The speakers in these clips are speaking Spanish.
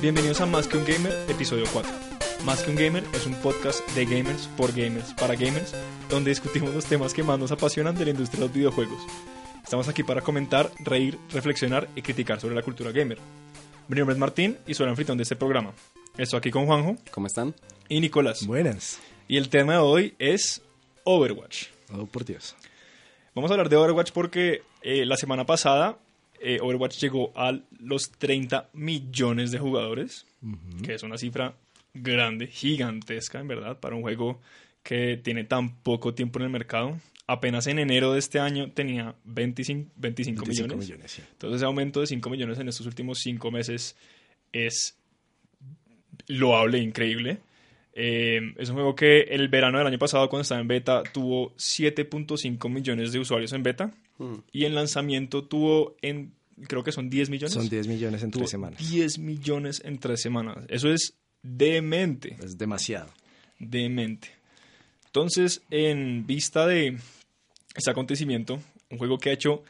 Bienvenidos a Más que un Gamer, episodio 4. Más que un Gamer es un podcast de gamers, por gamers, para gamers, donde discutimos los temas que más nos apasionan de la industria de los videojuegos. Estamos aquí para comentar, reír, reflexionar y criticar sobre la cultura gamer. Mi nombre es Martín y soy el anfitrión de este programa. Estoy aquí con Juanjo ¿Cómo están? y Nicolás. Buenas. Y el tema de hoy es Overwatch. Oh, por Dios. Vamos a hablar de Overwatch porque eh, la semana pasada eh, Overwatch llegó a los 30 millones de jugadores, que es una cifra grande, gigantesca en verdad, para un juego que tiene tan poco tiempo en el mercado. Apenas en enero de este año tenía 25, 25 25 millones. millones, sí. Entonces ese aumento de 5 millones en estos últimos 5 meses es loable, increíble. Eh, es un juego que el verano del año pasado, cuando estaba en beta, tuvo 7.5 millones de usuarios en beta. Mm. Y en lanzamiento tuvo, en creo que son 10 millones. Son 10 millones en tres semanas. 10 millones en 3 semanas. Eso es demente, Es demasiado. demente. Entonces, en vista de este acontecimiento, un juego que ha hecho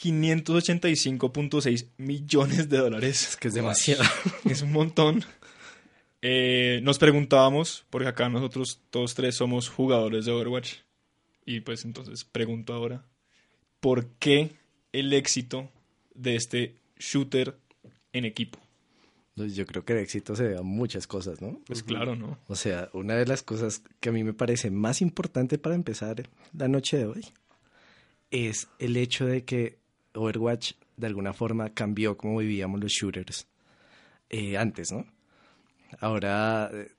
585.6 millones de dólares. Es que es demasiado. Es un montón. Eh, nos preguntábamos, porque acá nosotros todos tres somos jugadores de Overwatch. Y pues entonces pregunto ahora, ¿por qué el éxito de este shooter en equipo? Yo creo que el éxito se a muchas cosas, ¿no? Pues claro, ¿no? O sea, una de las cosas que a mí me parece más importante para empezar la noche de hoy es el hecho de que Overwatch de alguna forma cambió cómo vivíamos los shooters eh, antes, ¿no? Ahora, eh,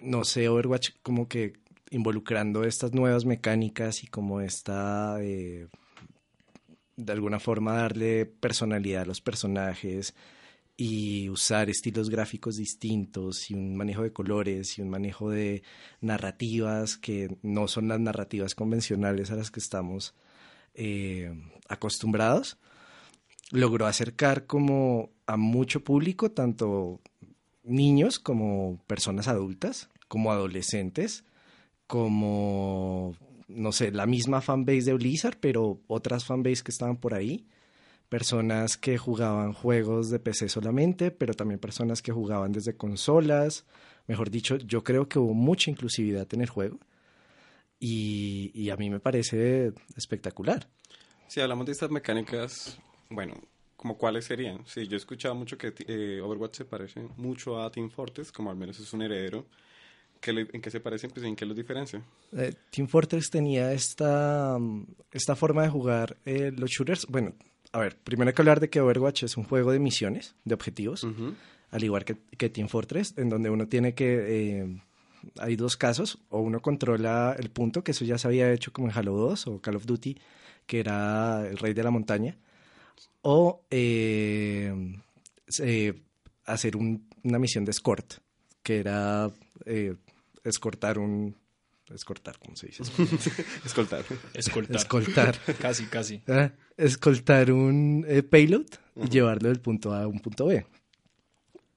no sé, Overwatch como que involucrando estas nuevas mecánicas y como está eh, de alguna forma darle personalidad a los personajes y usar estilos gráficos distintos y un manejo de colores y un manejo de narrativas que no son las narrativas convencionales a las que estamos eh, acostumbrados, logró acercar como a mucho público, tanto niños como personas adultas, como adolescentes, como, no sé, la misma fanbase de Blizzard, pero otras fanbase que estaban por ahí personas que jugaban juegos de PC solamente, pero también personas que jugaban desde consolas. Mejor dicho, yo creo que hubo mucha inclusividad en el juego y, y a mí me parece espectacular. Si hablamos de estas mecánicas, bueno, ¿como cuáles serían? Sí, yo he escuchado mucho que eh, Overwatch se parece mucho a Team Fortress, como al menos es un heredero. ¿Qué le- ¿En qué se parecen? Pues, ¿En qué los diferencia? Eh, Team Fortress tenía esta, mm, esta forma de jugar eh, los shooters. Bueno, a ver, primero hay que hablar de que Overwatch es un juego de misiones, de objetivos. Al igual que, que Team Fortress, en donde uno tiene que... eh, hay dos casos, o uno controla el punto, que eso ya se había hecho como en Halo 2 o Call of Duty, que era el rey de la montaña, o hacer un- una misión de escort, que era escortar un... Escortar, ¿cómo se dice? Escoltar. Escoltar. Escoltar. Casi, casi. Ah, escoltar un eh, payload y llevarlo del punto A a un punto B.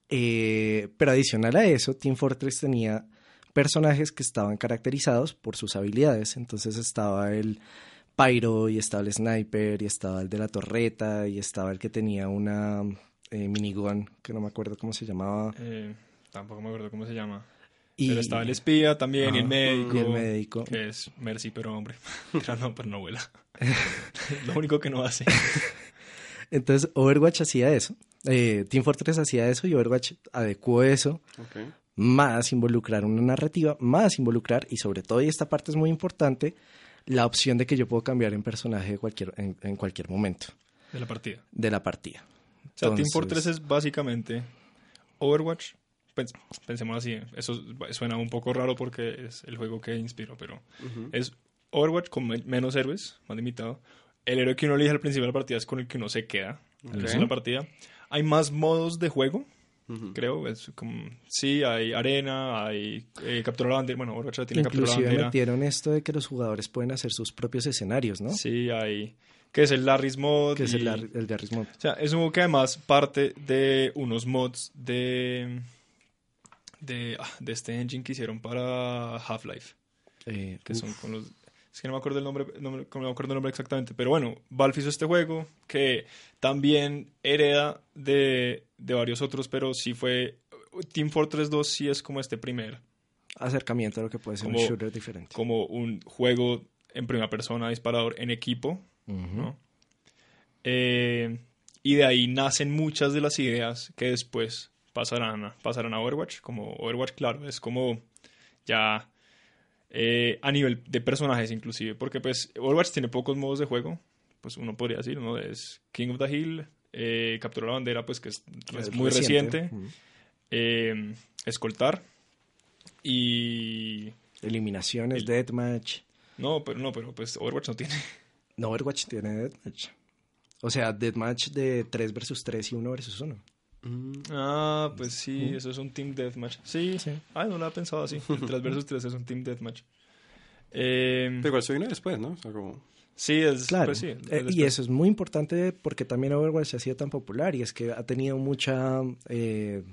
Eh, pero adicional a eso, Team Fortress tenía personajes que estaban caracterizados por sus habilidades. Entonces estaba el Pyro y estaba el Sniper y estaba el de la torreta y estaba el que tenía una eh, minigun que no me acuerdo cómo se llamaba. Eh, tampoco me acuerdo cómo se llama. Y, Pero estaba el espía también y el médico. Y el médico. Que es Mercy, pero hombre. Pero no, pero no vuela. Lo único que no hace. Entonces Overwatch hacía eso. Eh, Team Fortress hacía eso y Overwatch adecuó eso más involucrar una narrativa, más involucrar, y sobre todo, y esta parte es muy importante, la opción de que yo puedo cambiar en personaje de cualquier, en, en cualquier momento De la partida. de la partida. O sea, Team Entonces- Fortress es básicamente Overwatch. Pens- pensemos así, eso suena un poco raro porque es el juego que inspiró, pero Ujú. es Overwatch con men- menos héroes, más limitado. El héroe que uno elige al principio de la partida es con el que uno se queda al Ok. inicio de la partida. Hay más modos de juego, Ujú. creo. Es como, sí, hay arena, hay eh, captura la bandera. Bueno, Overwatch ya tiene captura la Inclusive bandera. metieron esto de que los jugadores pueden hacer sus propios escenarios, ¿no? Sí, hay. Que es el Larry's Mod. Que es el, Garry's Mod. O sea, es un juego que además parte de unos mods de. De, ah, de este engine que hicieron para Half-Life. Eh, Que uf, son con los. Es que no me acuerdo el nombre, no me, no me acuerdo el nombre exactamente. Pero bueno, Valve hizo este juego que también hereda de, de varios otros, pero sí fue... Team Fortress 2 sí es como este primer acercamiento a lo que puede ser Como- un shooter diferente. como un juego en primera persona disparador en equipo, ¿no? Eh, y de ahí nacen muchas de las ideas que después pasarán a, pasarán a Overwatch. Como Overwatch, claro, es como ya eh, a nivel de personajes inclusive, porque pues Overwatch tiene pocos modos de juego, pues uno podría decir, ¿no? Es King of the Hill, eh, capturar la bandera, pues que es, es muy reciente, eh, escoltar y... Eliminaciones, El- deathmatch. No, pero no, pero pues Overwatch no tiene. No, Overwatch tiene deathmatch. O sea, deathmatch de 3 versus 3 y 1 versus 1. Mm, Ah, pues sí, eso es un Team Deathmatch. Sí, Sí. Ah, no lo había pensado así. El 3 versus 3 es un Team Deathmatch. Eh, Pero igual se vino después, ¿no? O sea, como... sí, es, Claro. pues sí, Eh, y eso es muy importante porque también Overwatch ha sido tan popular y es que ha tenido mucha eh,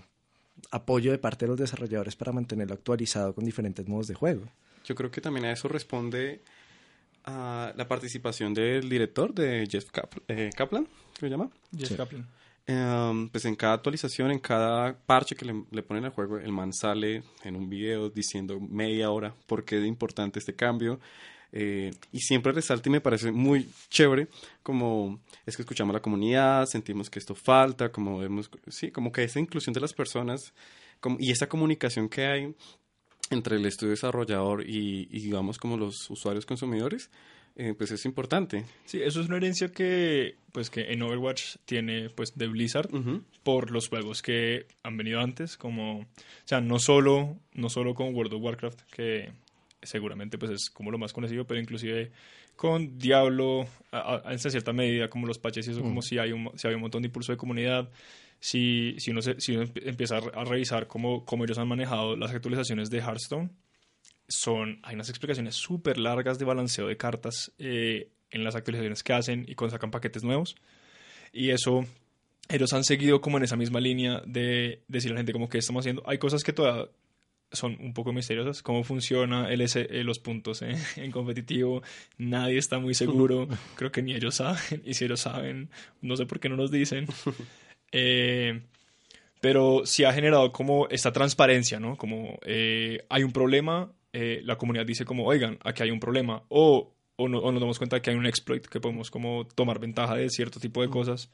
apoyo de parte de los desarrolladores para mantenerlo actualizado con diferentes modos de juego. Yo creo que también a eso responde a la participación del director de Jeff Cap- eh, Kaplan, ¿qué se llama? Jeff Sí. Kaplan. Em, pues en cada actualización, en cada parche que le, ponen al juego, el man sale en un video diciendo media hora por qué es importante este cambio. eh, y siempre resalta y me parece muy chévere como es que escuchamos a la comunidad, sentimos que esto falta, como vemos, sí, como que esa inclusión de las personas y esa comunicación que hay entre el estudio desarrollador y, y digamos como los usuarios consumidores, eh, pues es importante. Sí, eso es una herencia que, pues, que en Overwatch tiene pues de Blizzard por los juegos que han venido antes, como, o sea, no solo, no solo con World of Warcraft, que seguramente pues es como lo más conocido, pero inclusive con Diablo, a- a- en cierta medida, como los patches y eso, como si hay, un, si hay un montón de impulso de comunidad, si, si, uno, se- si uno empieza a revisar cómo, cómo ellos han manejado las actualizaciones de Hearthstone, son, hay unas explicaciones súper largas de balanceo de cartas eh, en las actualizaciones que hacen y cuando sacan paquetes nuevos. Y eso, ellos han seguido como en esa misma línea de decirle a la gente como que estamos haciendo. Hay cosas que todavía son un poco misteriosas. Cómo funciona el S- eh, los puntos eh, en competitivo. Nadie está muy seguro. Creo que ni ellos saben. Y si ellos saben, no sé por qué no nos dicen. Eh, pero sí ha generado como esta transparencia, ¿no? Como eh, hay un problema, eh, la comunidad dice como, oigan, aquí hay un problema, o, o, no- o nos damos cuenta que hay un exploit, que podemos como tomar ventaja de cierto tipo de cosas,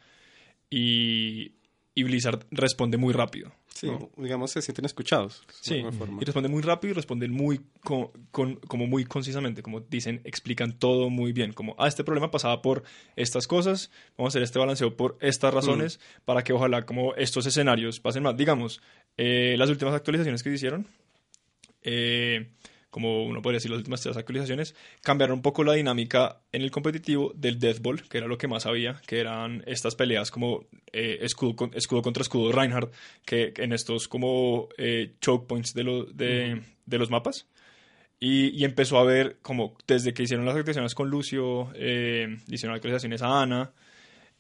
y, y Blizzard responde muy rápido. Sí, ¿no? digamos, se sienten escuchados. Sí, forma. y responden muy rápido y responden muy con, con- como muy concisamente, como dicen, explican todo muy bien, como, ah, este problema pasaba por estas cosas, vamos a hacer este balanceo por estas razones, para que ojalá como estos escenarios pasen más. Digamos, eh, las últimas actualizaciones que se hicieron, eh, como uno podría decir las últimas tres actualizaciones, cambiaron un poco la dinámica en el competitivo del Death Ball, que era lo que más había, que eran estas peleas como eh, escudo, con- escudo contra escudo Reinhardt, que en estos como eh, choke points de, lo- de, de los mapas. Y, y empezó a ver como desde que hicieron las actualizaciones con Lucio, eh, hicieron actualizaciones a Ana,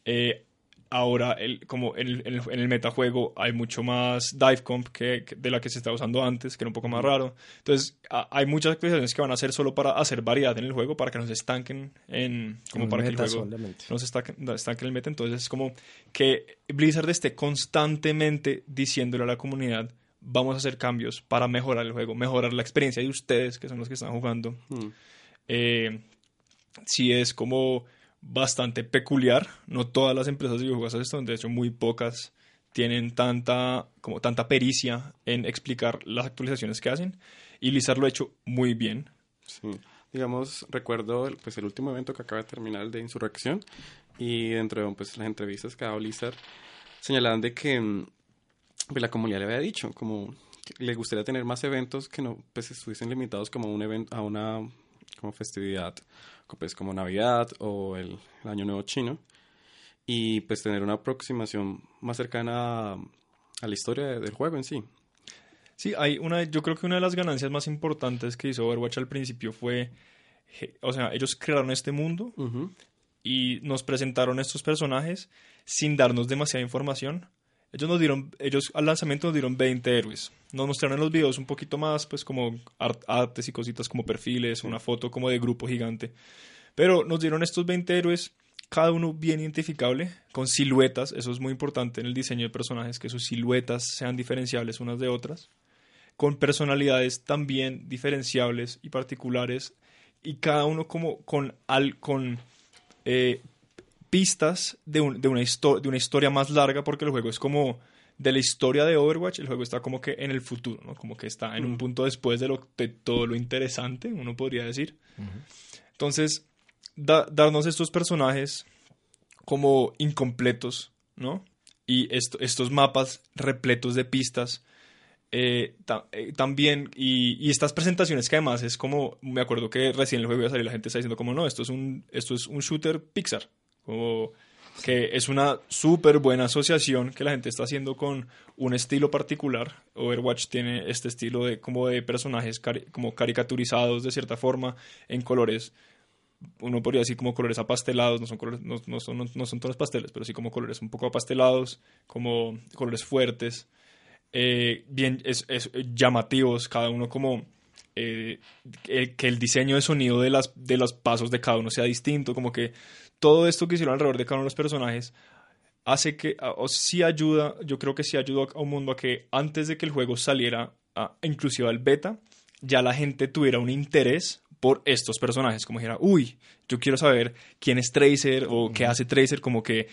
eh, ahora el, como en el, en, el, metajuego hay mucho más dive comp que, que de la que se estaba usando antes, que era un poco más raro. Entonces a- hay muchas actualizaciones que van a ser solo para hacer variedad en el juego, para que no se estanquen en como En para que el juego solamente. no se estanque, no se estanque en el meta. Entonces es como que Blizzard esté constantemente diciéndole a la comunidad vamos a hacer cambios para mejorar el juego, mejorar la experiencia de ustedes, que son los que están jugando Mm. eh, sí es como bastante peculiar. No todas las empresas de videojuegos hacen esto, de hecho muy pocas tienen tanta, como tanta pericia en explicar las actualizaciones que hacen. Y Blizzard lo ha hecho muy bien. Sí. Digamos, recuerdo el, pues, el último evento que acaba de terminar, el de Insurrección, y dentro de pues, las entrevistas que ha dado Blizzard, señalaban de que mm, pues, la comunidad le había dicho como le gustaría tener más eventos que no pues, estuviesen limitados como un evento, a una como festividad, pues como Navidad o el, el Año Nuevo Chino, y pues tener una aproximación más cercana a, a la historia de- del juego en sí. Sí, hay una, yo creo que una de las ganancias más importantes que hizo Overwatch al principio fue, o sea, ellos crearon este mundo y nos presentaron estos personajes sin darnos demasiada información. Ellos nos dieron, ellos al lanzamiento nos dieron 20 héroes. Nos mostraron en los videos un poquito más, pues como art- artes y cositas como perfiles, una foto como de grupo gigante. Pero nos dieron estos 20 héroes cada uno bien identificable, con siluetas, eso es muy importante en el diseño de personajes, que sus siluetas sean diferenciables unas de otras, con personalidades también diferenciables y particulares, y cada uno como con, al, con eh, pistas de, de, una de una historia más larga, porque el juego es como de la historia de Overwatch, el juego está como que en el futuro, ¿no? Como que está en un punto después de, lo, de todo lo interesante, uno podría decir. Entonces, darnos estos personajes como incompletos, ¿no? Y estos mapas repletos de pistas. Eh, eh, también, y, estas presentaciones que además es como, me acuerdo que recién el juego iba a salir, la gente está diciendo como, no, esto es un, esto es un shooter Pixar, como que es una súper buena asociación que la gente está haciendo con un estilo particular. Overwatch tiene este estilo de como de personajes como caricaturizados de cierta forma en colores uno podría decir como colores apastelados, no son, colores, no, son, no, son tonos pasteles, pero sí como colores un poco apastelados, como colores fuertes, eh, bien es, llamativos, cada uno como eh, que el diseño de sonido de, las, de los pasos de cada uno sea distinto, como que todo esto que hicieron alrededor de cada uno de los personajes hace que, o sí ayuda, yo creo que sí ayudó a un mundo a que antes de que el juego saliera, a, inclusive al beta, ya la gente tuviera un interés por estos personajes, como dijera, uy, yo quiero saber quién es Tracer o qué hace Tracer, como que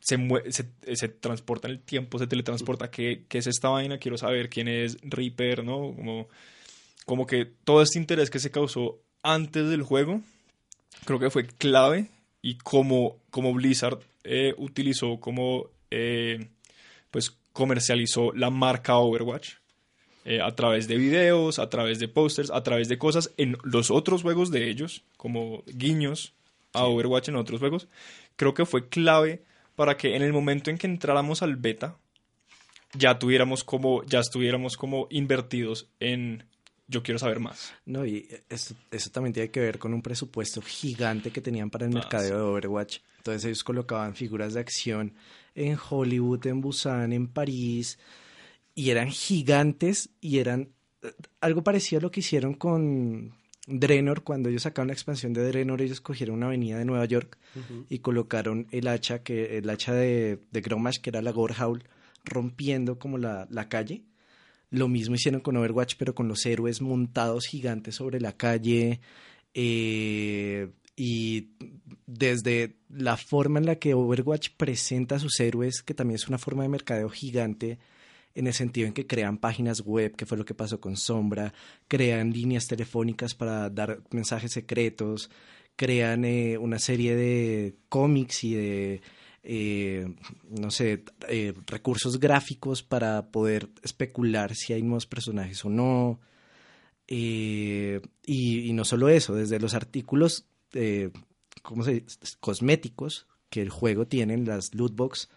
se, se, se, transporta en el tiempo, se teletransporta, ¿qué, ¿qué, es esta vaina? Quiero saber quién es Reaper, ¿no? Como, como que todo este interés que se causó antes del juego, creo que fue clave y cómo, cómo Blizzard eh, utilizó, cómo eh, pues comercializó la marca Overwatch eh, a través de videos, a través de pósters, a través de cosas en los otros juegos de ellos, como guiños a Overwatch en otros juegos, creo que fue clave para que en el momento en que entráramos al beta, ya tuviéramos como, ya estuviéramos como invertidos en yo quiero saber más. No, y eso, eso también tiene que ver con un presupuesto gigante que tenían para el ah, mercadeo de Overwatch. Entonces ellos colocaban figuras de acción en Hollywood, en Busan, en París, y eran gigantes y eran eh, algo parecido a lo que hicieron con Drenor, cuando ellos sacaron la expansión de Drenor, ellos cogieron una avenida de Nueva York y colocaron el hacha, que el hacha de, de Gromash, que era la Gorehowl, rompiendo como la, la calle. Lo mismo hicieron con Overwatch, pero con los héroes montados gigantes sobre la calle. Eh, y desde la forma en la que Overwatch presenta a sus héroes, que también es una forma de mercadeo gigante, en el sentido en que crean páginas web, que fue lo que pasó con Sombra, crean líneas telefónicas para dar mensajes secretos, crean eh, una serie de cómics y de, eh, no sé, eh, recursos gráficos para poder especular si hay nuevos personajes o no. Y, y, no solo eso, desde los artículos ¿cómo cosméticos que el juego tiene, las loot box,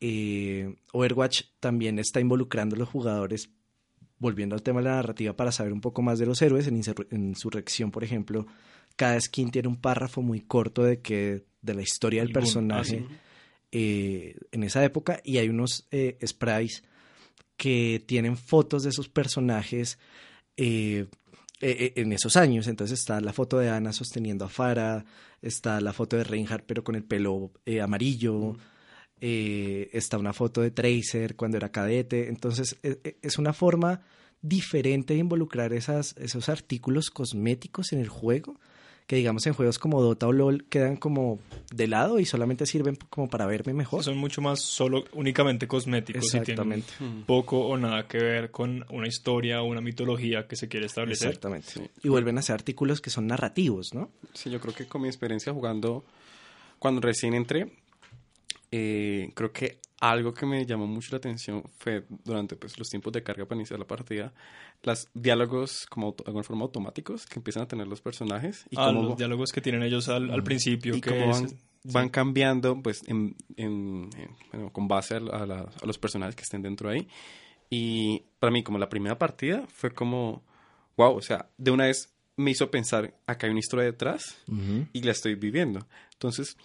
eh, Overwatch también está involucrando a los jugadores, volviendo al tema de la narrativa, para saber un poco más de los héroes. En, Insurrección, por ejemplo, cada skin tiene un párrafo muy corto de, que, de la historia del personaje eh, en esa época y hay unos eh, sprites que tienen fotos de esos personajes en esos años. Entonces está la foto de Ana sosteniendo a Farah, está la foto de Reinhardt pero con el pelo amarillo. Eh, está una foto de Tracer cuando era cadete, entonces e, e, es una forma diferente de involucrar esas, esos artículos cosméticos en el juego, que digamos en juegos como Dota o LOL quedan como de lado y solamente sirven como para verme mejor. Son mucho más solo, únicamente cosméticos Exactamente. y tienen poco o nada que ver con una historia o una mitología que se quiere establecer. Exactamente. Y vuelven a ser artículos que son narrativos, ¿no? Sí, yo creo que con mi experiencia jugando, cuando recién entré, eh, creo que algo que me llamó mucho la atención fue durante pues, los tiempos de carga para iniciar la partida, los diálogos como de alguna forma automáticos que empiezan a tener los personajes. Y ah, los diálogos que tienen ellos al, principio. Y que van, cambiando pues en, con base a, a, los personajes que estén dentro ahí. Y para mí como la primera partida fue como, wow, o sea, de una vez me hizo pensar, acá hay una historia detrás y la estoy viviendo. Entonces,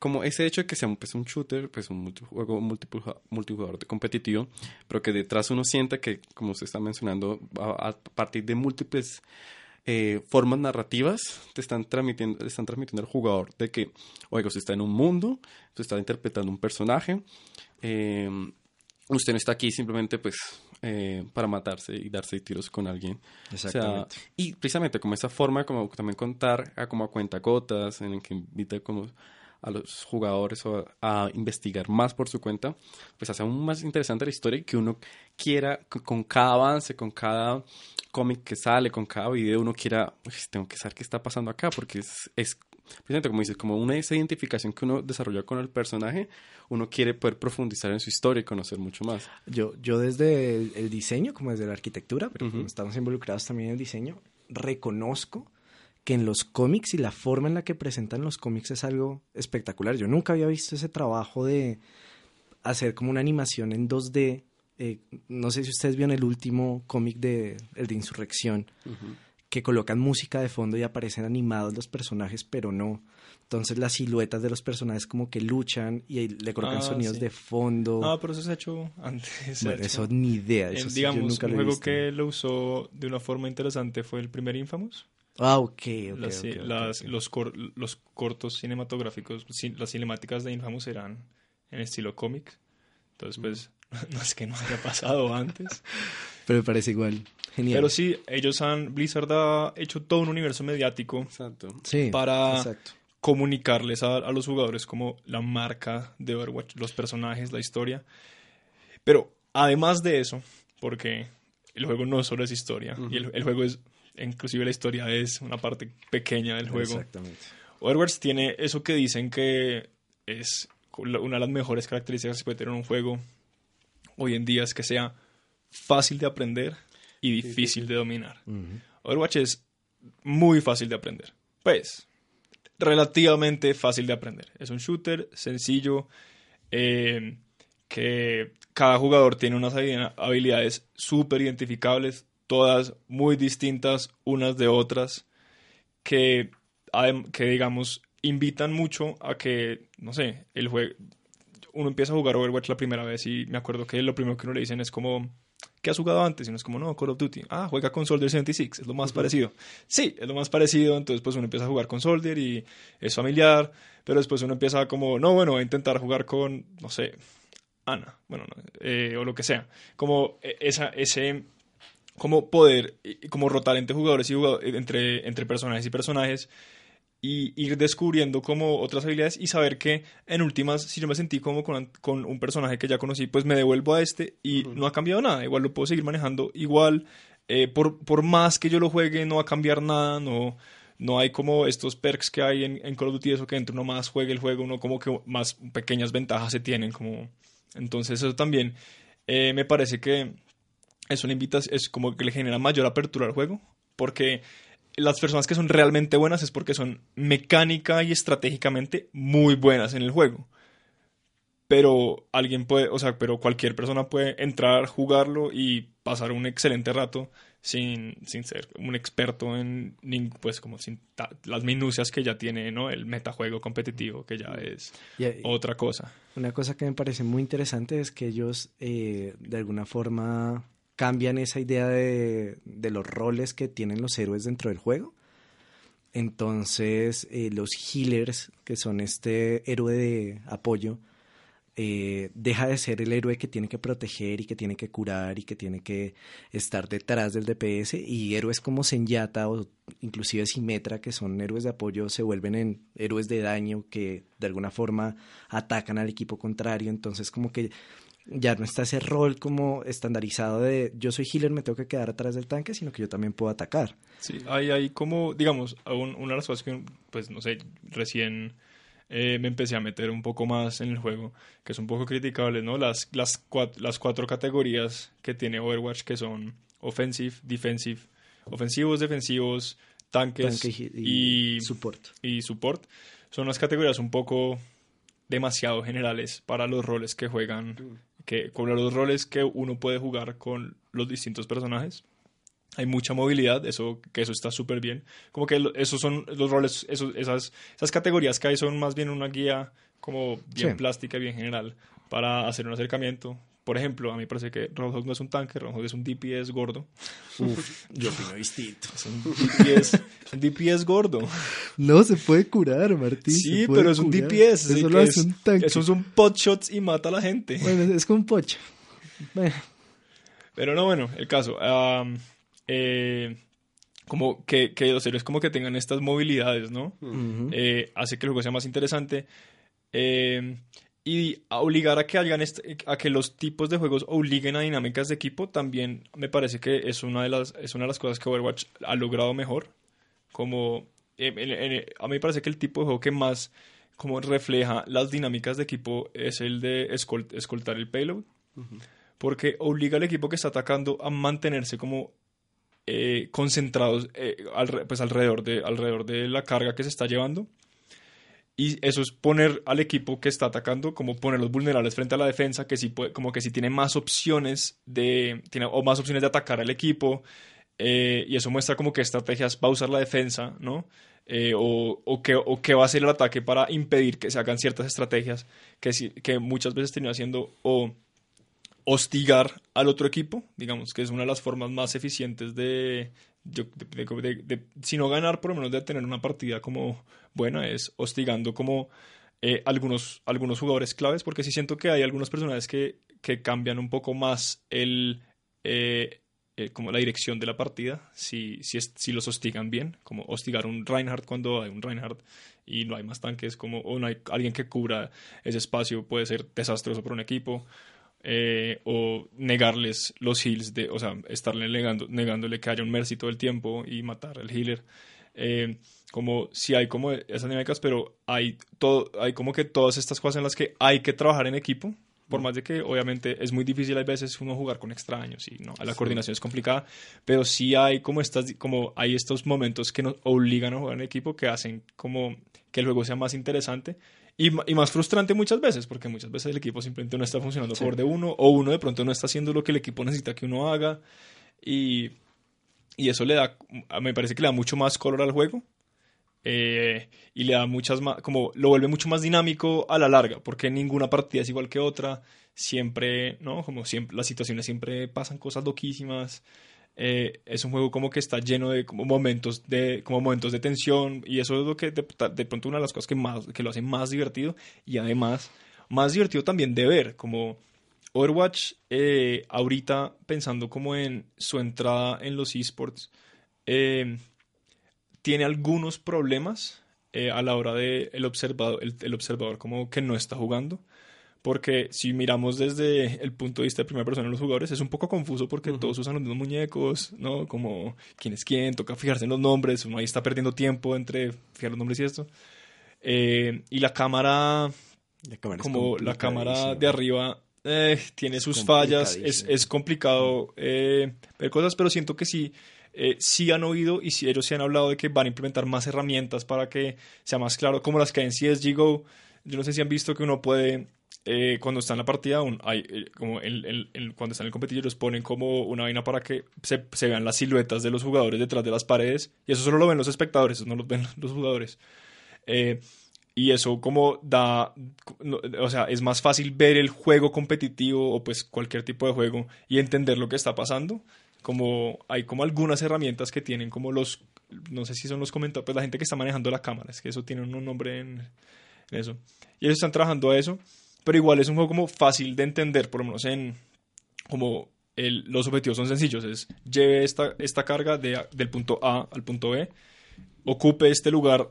como ese hecho de que sea un, pues, shooter, pues un juego multijugador de competitivo, pero que detrás uno siente que, como se está mencionando, a, partir de múltiples eh, formas narrativas te están transmitiendo, te están transmitiendo al jugador de que, oiga, usted está en un mundo, usted está interpretando un personaje, eh, usted no está aquí simplemente pues eh, para matarse y darse tiros con alguien. Exactamente. y precisamente como esa forma como también contar a como a cuentacotas en el que invita como a los jugadores a, a investigar más por su cuenta, pues hace aún más interesante la historia y que uno quiera con cada avance, con cada cómic que sale, con cada video, uno quiera, "Uy, tengo que saber qué está pasando acá, porque es, es precisamente como dices, como una esa identificación que uno desarrolla con el personaje, uno quiere poder profundizar en su historia y conocer mucho más. Yo, yo desde el, el diseño, como desde la arquitectura, pero como estamos involucrados también en el diseño, reconozco que en los cómics y la forma en la que presentan los cómics es algo espectacular. Yo nunca había visto ese trabajo de hacer como una animación en 2D. Eh, no sé si ustedes vieron el último cómic de el de Insurrección, que colocan música de fondo y aparecen animados los personajes, pero no. Entonces las siluetas de los personajes como que luchan y le colocan Ah, sonidos sí. de fondo. Ah, pero eso se ha hecho antes. Bueno, hecho. eso ni idea. Eh, Eso sí, yo digamos, nunca un lo juego que lo usó de una forma interesante fue el primer Infamous. Ah, ok. Las- las- ok. Los, cor- los cortos cinematográficos, cin- las cinemáticas de Infamous eran en estilo cómic. Entonces, pues, no es que no haya pasado antes. Pero me parece igual. Genial. Pero sí, ellos han, Blizzard ha hecho todo un universo mediático Exacto. sí, para- Exacto. comunicarles a, a los jugadores como la marca de Overwatch, los personajes, la historia. Pero además de eso, porque el juego no solo es historia, y el, el juego es, inclusive la historia es una parte pequeña del juego. Exactamente. Overwatch tiene eso que dicen que es una de las mejores características que puede tener un juego hoy en día es que sea fácil de aprender y difícil de dominar. Overwatch es muy fácil de aprender. Pues, relativamente fácil de aprender. Es un shooter sencillo, eh, que cada jugador tiene unas habi- habilidades súper identificables, todas muy distintas unas de otras, que, que digamos, invitan mucho a que, no sé, el juego... Uno empieza a jugar Overwatch la primera vez y me acuerdo que lo primero que uno le dicen es como, ¿qué has jugado antes? Y uno es como, no, Call of Duty. Ah, juega con Soldier 76, es lo más parecido. Sí, es lo más parecido, entonces pues uno empieza a jugar con Soldier y es familiar, pero después uno empieza como, no, bueno, a intentar jugar con, no sé, Ana, bueno, no, eh, o lo que sea. Como eh, esa, ese, como poder, como rotar entre jugadores y jugadores, entre, entre personajes y personajes y ir descubriendo como otras habilidades y saber que en últimas, si yo me sentí como con, con un personaje que ya conocí, pues me devuelvo a este y no ha cambiado nada. Igual lo puedo seguir manejando igual. eh, por, por más que yo lo juegue, no va a cambiar nada. No, no hay como estos perks que hay en, en Call of Duty, eso que entre uno más juegue el juego, uno como que más pequeñas ventajas se tienen. como Entonces eso también eh, me parece que es una invitación, es como que le genera mayor apertura al juego. Porque las personas que son realmente buenas es porque son mecánica y estratégicamente muy buenas en el juego. Pero alguien puede, o sea, pero cualquier persona puede entrar, jugarlo y pasar un excelente rato sin, sin ser un experto en, pues como sin ta- las minucias que ya tiene, ¿no? El metajuego competitivo, que ya es y otra cosa. una cosa que me parece muy interesante es que ellos eh, de alguna forma cambian esa idea de, de los roles que tienen los héroes dentro del juego. Entonces, eh, los healers, que son este héroe de apoyo, eh, deja de ser el héroe que tiene que proteger y que tiene que curar y que tiene que estar detrás del DPS y héroes como Senyata o inclusive Simetra que son héroes de apoyo se vuelven en héroes de daño que de alguna forma atacan al equipo contrario entonces como que ya no está ese rol como estandarizado de yo soy healer me tengo que quedar atrás del tanque sino que yo también puedo atacar Sí, hay, hay como, digamos, un- una de las cosas que, pues, no sé, recién eh, me empecé a meter un poco más en el juego, que es un poco criticable, ¿no? Las, las, cuat- las cuatro categorías que tiene Overwatch, que son offensive, defensive, ofensivos, defensivos, tanques tanque y, y, support. y support, son unas categorías un poco demasiado generales para los roles que juegan, que con los roles que uno puede jugar con los distintos personajes. Hay mucha movilidad, eso que eso está súper bien. Como que esos son los roles, esos, esas, esas categorías que hay son más bien una guía como bien Sí. plástica y bien general para hacer un acercamiento. Por ejemplo, a mí parece que Roadhog no es un tanque, Roadhog es un DPS gordo. Uf, yo opino distinto. Es un DPS, es un DPS gordo. No, se puede curar, Martín. Sí, pero es un curar. DPS. Eso lo hace es- un tanque. Esos son potshots y mata a la gente. Bueno, es como un pocho. Bueno, Pero no, bueno, el caso. am, eh, como que, que los héroes como que tengan estas movilidades, ¿no? ujú. Eh, hace que el juego sea más interesante. Eh, y a obligar a que hagan este- a que los tipos de juegos obliguen a dinámicas de equipo también me parece que es una de las es una de las cosas que Overwatch ha logrado mejor. Como eh, en- en- a mí me parece que el tipo de juego que más como refleja las dinámicas de equipo es el de escol- escoltar el payload. Porque obliga al equipo que está atacando a mantenerse como eh, concentrados eh, alre- pues alrededor de alrededor de la carga que se está llevando y eso es poner al equipo que está atacando como ponerlos vulnerables frente a la defensa que sí puede, como que sí tiene más opciones de tiene o más opciones de atacar al equipo eh, y eso muestra como qué estrategias va a usar la defensa no Eh, o, o, qué, o qué va a hacer el ataque para impedir que se hagan ciertas estrategias que, que muchas veces termina haciendo hostigar al otro equipo, digamos que es una de las formas más eficientes de, si no ganar, por lo menos de tener una partida como buena, es hostigando como eh, algunos, algunos jugadores claves, porque sí siento que hay algunos personajes que, que cambian un poco más el, eh, eh, como la dirección de la partida, si, si, es- si los hostigan bien, como hostigar un Reinhardt cuando hay un Reinhardt y no hay más tanques, como, o no hay alguien que cubra ese espacio, puede ser desastroso para un equipo eh, o negarles los heals, de, o sea, estarle negando, negándole que haya un mercy todo el tiempo y matar al healer. Eh, como si hay como esas dinámicas, pero hay todo, hay como que todas estas cosas en las que hay que trabajar en equipo. Por más de que obviamente es muy difícil hay veces uno jugar con extraños y no, la coordinación es complicada, pero sí hay como estas, como hay estos momentos que nos obligan a jugar en equipo que hacen como que el juego sea más interesante y, más frustrante muchas veces, porque muchas veces el equipo simplemente no está funcionando a favor de uno, o uno de pronto no está haciendo lo que el equipo necesita que uno haga, y, y eso le da, me parece que le da mucho más color al juego, eh, y le da muchas más, como lo vuelve mucho más dinámico a la larga, porque ninguna partida es igual que otra, siempre, ¿no? Como siempre, las situaciones siempre pasan cosas loquísimas, eh, es un juego como que está lleno de momentos de como momentos de tensión y eso es lo que de, pronto una de las cosas que más que lo hace más divertido y además más divertido también de ver como Overwatch eh, ahorita pensando como en su entrada en los esports eh, tiene algunos problemas a la hora de el observador el, el observador como que no está jugando porque si miramos desde el punto de vista de primera persona de los jugadores, es un poco confuso porque todos usan los mismos muñecos, ¿no? Como quién es quién, toca fijarse en los nombres, uno ahí está perdiendo tiempo entre fijar los nombres y esto. Eh, y la cámara, La cámara como la cámara de arriba, eh, tiene Es sus fallas, es, es complicado eh, ver cosas, pero siento que sí. eh, sí han oído y sí, ellos sí han hablado de que van a implementar más herramientas para que sea más claro, como las que hay en CSGO. Yo no sé si han visto que uno puede eh, cuando está en la partida, un- hay, eh, como el, el- el- cuando están en el competidor, les ponen como una vaina para que se, se vean las siluetas de los jugadores detrás de las paredes. Y eso solo lo ven los espectadores, eso no lo ven los jugadores. Eh, y eso como da, no, o sea, es más fácil ver el juego competitivo o pues cualquier tipo de juego y entender lo que está pasando. Como hay como algunas herramientas que tienen como los, no sé si son los comentarios, pues la gente que está manejando la cámara, es que eso tiene un nombre en, en eso. Y ellos están trabajando a eso, pero igual es un juego como fácil de entender, por lo menos en como el- los objetivos son sencillos, es lleve esta, esta carga de, del punto A al punto B, ocupe este lugar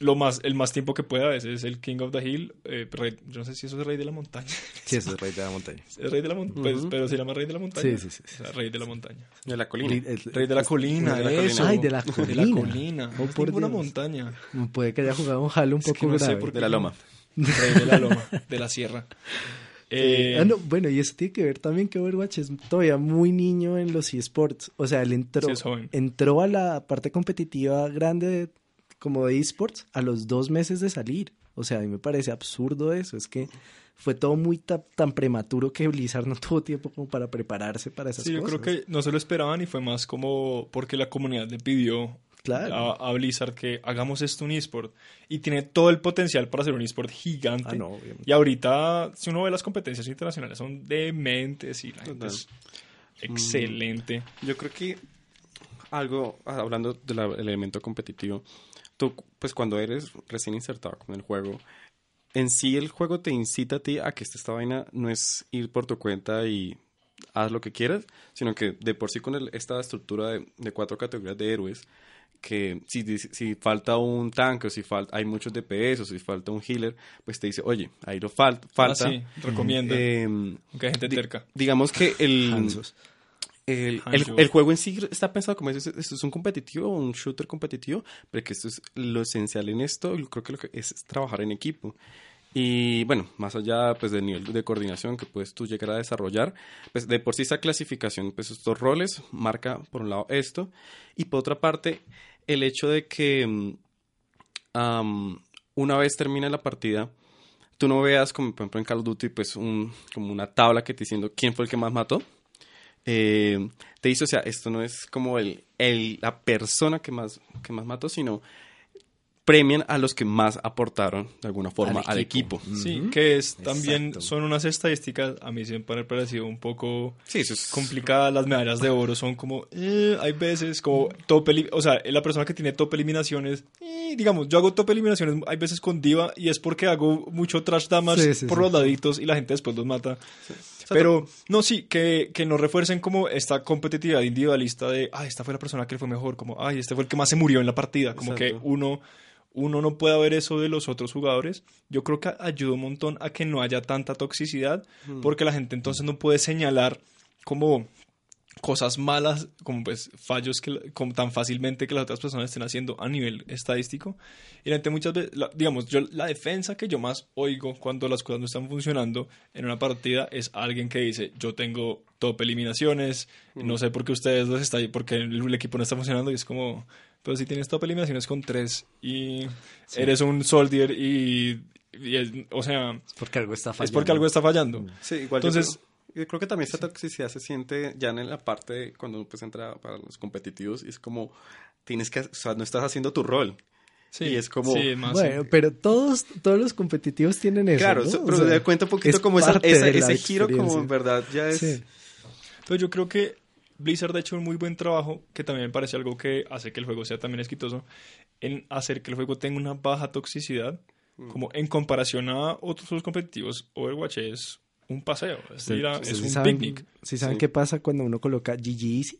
lo más, el más tiempo que pueda, ese es el King of the Hill, eh, rey- yo no sé si eso es rey de la montaña, Sí, eso es rey de la montaña. es rey de la montaña, pues, pero se llama rey de la montaña, Sí, sí, sí, O sea, rey de la montaña. De la colina. El- el- Rey de la colina, de la colina. Ay, de la De la colina. colina. Oh, por Dios. montaña. Puede que haya jugado un Halo un Es que poco no sé grave. por qué De la loma. Rey de la loma, de la sierra. Eh, Ah, no, bueno, y eso tiene que ver también que Overwatch es todavía muy niño en los eSports. O sea, él entró, Sí, entró a la parte competitiva grande de- como de eSports a los dos meses de salir. O sea, a mí me parece absurdo eso. Es que fue todo muy ta- tan prematuro que Blizzard no tuvo tiempo como para prepararse para esas Sí, yo cosas. creo que no se lo esperaban y fue más como porque la comunidad le pidió Claro. a, a Blizzard que hagamos esto un eSport y tiene todo el potencial para ser un eSport gigante. Ah, no, y ahorita, si uno ve las competencias internacionales, son dementes y la gente es excelente. Yo creo que algo, ah, hablando del elemento competitivo, tú, pues cuando eres recién insertado con el juego, en sí el juego te incita a ti a que esta, esta vaina no es ir por tu cuenta y haz lo que quieras, sino que de por sí con el- esta estructura de, de cuatro categorías de héroes, que si, si, falta un tanque o si falta, hay muchos DPS o si falta un healer, pues te dice, oye, ahí lo fal- falta. Ah, sí, recomienda. Em, aunque hay gente di- terca. digamos que el, el, Ah, el- juego en sí está pensado como es, esto es un competitivo, un shooter competitivo, pero que esto es lo esencial en esto, yo creo que lo que es, es trabajar en equipo. Y bueno, más allá pues del nivel de coordinación que puedes tú llegar a desarrollar, pues de por sí esa clasificación, pues estos roles marca por un lado esto y por otra parte el hecho de que mm, una vez termina la partida, tú no veas como por ejemplo en Call of Duty pues un, como una tabla que te diciendo quién fue el que más mató. Eh, te dice, o sea, esto no es como el, el, la persona que más, que más mató, sino premian a los que más aportaron de alguna forma al, Al equipo. Sí, que es también, Exacto. son unas estadísticas, a mí siempre me han parecido un poco Sí, eso es complicadas. Las medallas de oro son como, eh, hay veces como top, o sea, la persona que tiene top eliminaciones, eh, digamos, yo hago top eliminaciones, hay veces con diva y es porque hago mucho trash damage Sí, sí, por sí. los laditos y la gente después los mata. Pero, no, sí, que, que nos refuercen como esta competitividad individualista de, ay, esta fue la persona que le fue mejor, como, ay, este fue el que más se murió en la partida, como que uno, uno no puede ver eso de los otros jugadores. Yo creo que ayuda un montón a que no haya tanta toxicidad, porque la gente entonces no puede señalar como cosas malas, como pues fallos que como tan fácilmente que las otras personas estén haciendo a nivel estadístico. Y la gente muchas veces, la- digamos, yo la defensa que yo más oigo cuando las cosas no están funcionando en una partida es alguien que dice, yo tengo top eliminaciones, no sé por qué ustedes los está porque el, el equipo no está funcionando y es como, pero si tienes top eliminaciones con tres y eres un soldier y, y es- o sea, Es porque algo está fallando. es porque algo está fallando. Sí, igual Entonces- yo, creo, yo creo que también esta toxicidad se siente ya en la parte de cuando pues entra para los competitivos y es como tienes que, o sea, no estás haciendo tu rol. Sí, Y es como- sí, más Bueno, pero todos, todos los competitivos tienen eso. claro, ¿no? so- O pero sea, te das cuenta un poquito es como esa, parte esa- de la ese giro como en verdad ya es... Sí. Entonces yo creo que Blizzard ha hecho un muy buen trabajo, que también me parece algo que hace que el juego sea también exitoso, en hacer que el juego tenga una baja toxicidad, como en comparación a otros juegos competitivos, Overwatch es un paseo, es, ir a- ¿Ustedes es sí un saben, picnic. sí saben Sí. qué pasa cuando uno coloca GG Easy?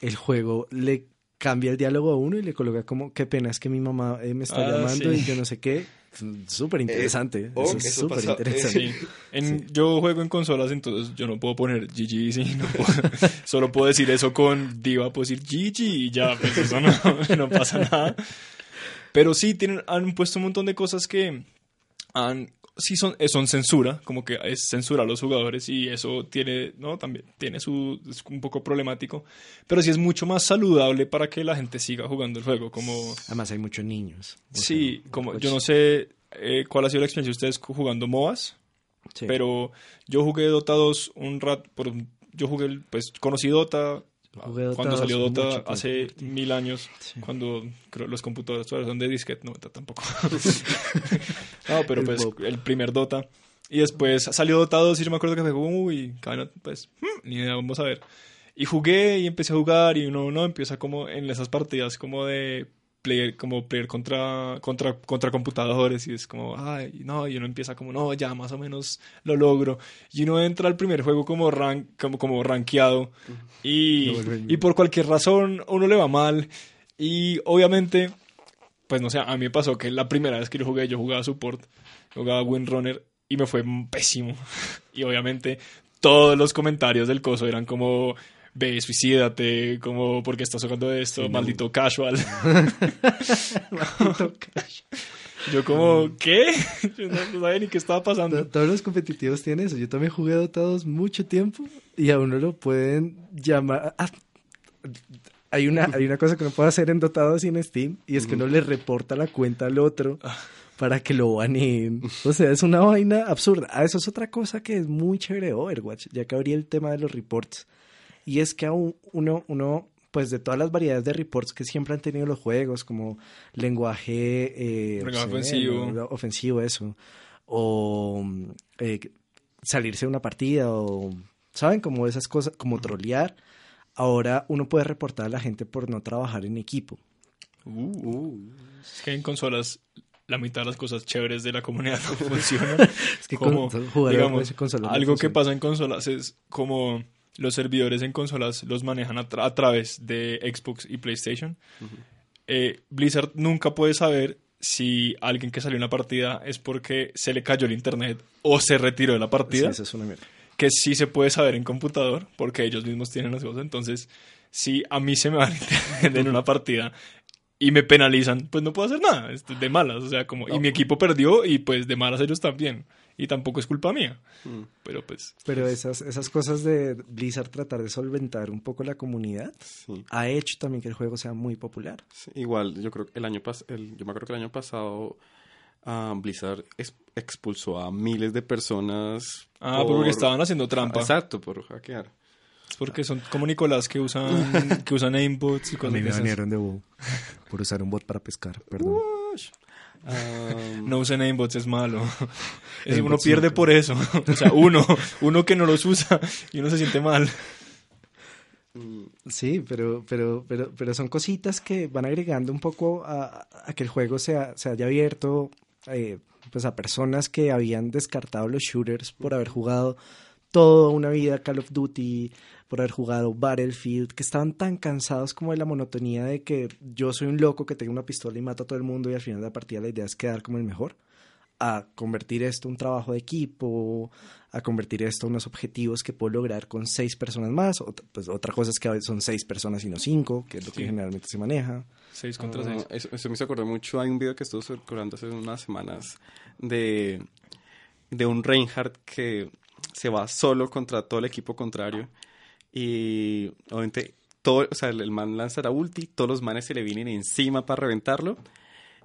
El juego le cambia el diálogo a uno y le coloca como, qué pena, es que mi mamá eh, me está Ah, llamando sí. y yo no sé qué. Súper interesante. oh, eso es eso súper interesante. Sí. En, Yo juego en consolas, entonces yo no puedo poner GG, sí, no puedo- solo puedo decir eso con Diva, puedo decir GG y ya, pues eso no, no pasa nada. Pero sí, tienen, han puesto un montón de cosas que han, sí son, eh, son censura, como que es censura a los jugadores y eso tiene, ¿no? También tiene su, es un poco problemático, pero sí es mucho más saludable para que la gente siga jugando el juego, como... Además hay muchos niños. Sí, sea, como Overwatch- yo no sé eh, cuál ha sido la experiencia de ustedes jugando MOBAs, Sí. pero yo jugué Dota 2 un rato, por, yo jugué, pues conocí Dota Jugué Dota cuando 2 salió Dota tiempo. hace mil años, Sí. cuando creo los computadores son de disquete, no, tampoco. no, pero El pues Bob. el primer Dota. Y después salió Dota 2 y yo me acuerdo que fue como, uy, cabrón, pues, hmm, ni idea, vamos a ver. Y jugué y empecé a jugar y uno no empieza como en esas partidas como de player, como player contra, contra, contra computadores y es como, ay, no, y uno empieza como, no, ya más o menos lo logro. Y uno entra al primer juego como, rank, como, como rankeado y, y por cualquier razón uno le va mal. Y obviamente, pues no sé, a mí me pasó que la primera vez que yo jugué, yo jugaba support, jugaba Windrunner y me fue pésimo. Y obviamente todos los comentarios del coso eran como, ve, suicídate, como, porque estás jugando esto? Maldito casual. Maldito cash. Yo como, ¿qué? Yo no, no sabía ni qué estaba pasando. To- Todos los competitivos tienen eso. Yo también jugué Dota 2 mucho tiempo y a uno lo pueden llamar. ah, hay, una, hay una cosa que uno puede hacer en Dota 2 y en Steam y es que uno le reporta la cuenta al otro para que lo baneen. O sea, es una vaina absurda. Ah, eso es otra cosa que es muy chévere de Overwatch, ya que abrí el tema de los reports. Y es que a un- uno, uno pues de todas las variedades de reports que siempre han tenido los juegos, como lenguaje, eh, Lenguaje sé, ofensivo. eso, o eh, salirse de una partida, o, ¿saben? Como esas cosas, como trolear. Ahora uno puede reportar a la gente por no trabajar en equipo. Uh. Es que en consolas la mitad de las cosas chéveres de la comunidad no funcionan. Es que como, digamos, algo que pasa en consolas es como los servidores en consolas los manejan a, tra- a través de Xbox y PlayStation. Eh, Blizzard nunca puede saber si alguien que salió en la partida es porque se le cayó el internet o se retiró de la Sí, partida, eso es una mierda. que sí se puede saber en computador porque ellos mismos tienen las cosas. Entonces, si a mí se me va el internet en una partida y me penalizan, pues no puedo hacer nada, es de malas, o sea, como y mi equipo perdió y pues de malas ellos también y tampoco es culpa mía. Mm. Pero pues Pero esas, esas cosas de Blizzard tratar de solventar un poco la comunidad Sí. ha hecho también que el juego sea muy popular. Sí, igual, yo creo que el año pas el, yo me acuerdo que el año pasado ah, Blizzard es- expulsó a miles de personas. ah, porque estaban haciendo trampa. Exacto, por hackear. Es porque son como Nicolás que usan que usan aimboots y A cosas mí me banearon de WoW por usar un bot para pescar, perdón. No usen aimbots, es malo. Es- uno pierde por eso. O sea, uno, uno que no los usa y uno se siente mal. mm, Sí, pero, pero, pero, pero son cositas que van agregando un poco a, a que el juego se haya abierto eh, pues a personas que habían descartado los shooters por haber jugado toda una vida Call of Duty, por haber jugado Battlefield, que estaban tan cansados como de la monotonía de que yo soy un loco que tengo una pistola y mato a todo el mundo y al final de la partida la idea es quedar como el mejor a convertir esto en un trabajo de equipo, a convertir esto en unos objetivos que puedo lograr con seis personas más. Ot- pues otra cosa es que son seis personas y no cinco, que es lo que Sí. generalmente se maneja. 6 contra ah, 6. eso, eso me hizo acordar mucho. Hay un video que estuvo circulando hace unas semanas de, de un Reinhardt que se va solo contra todo el equipo contrario. Y obviamente, todo, o sea, el, el man lanza la ulti, todos los manes se le vienen encima para reventarlo.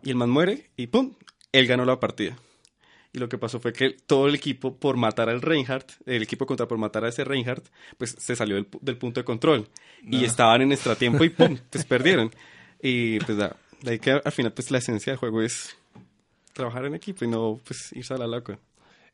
Y el man muere y ¡pum! Él ganó la partida. Y lo que pasó fue que todo el equipo, por matar al Reinhardt, el equipo contra por matar a ese Reinhardt, pues se salió del, del punto de control. Y No. estaban en extratiempo y ¡pum! Pues perdieron. Y pues da, de ahí que al final pues la esencia del juego es trabajar en equipo y no pues irse a la loca.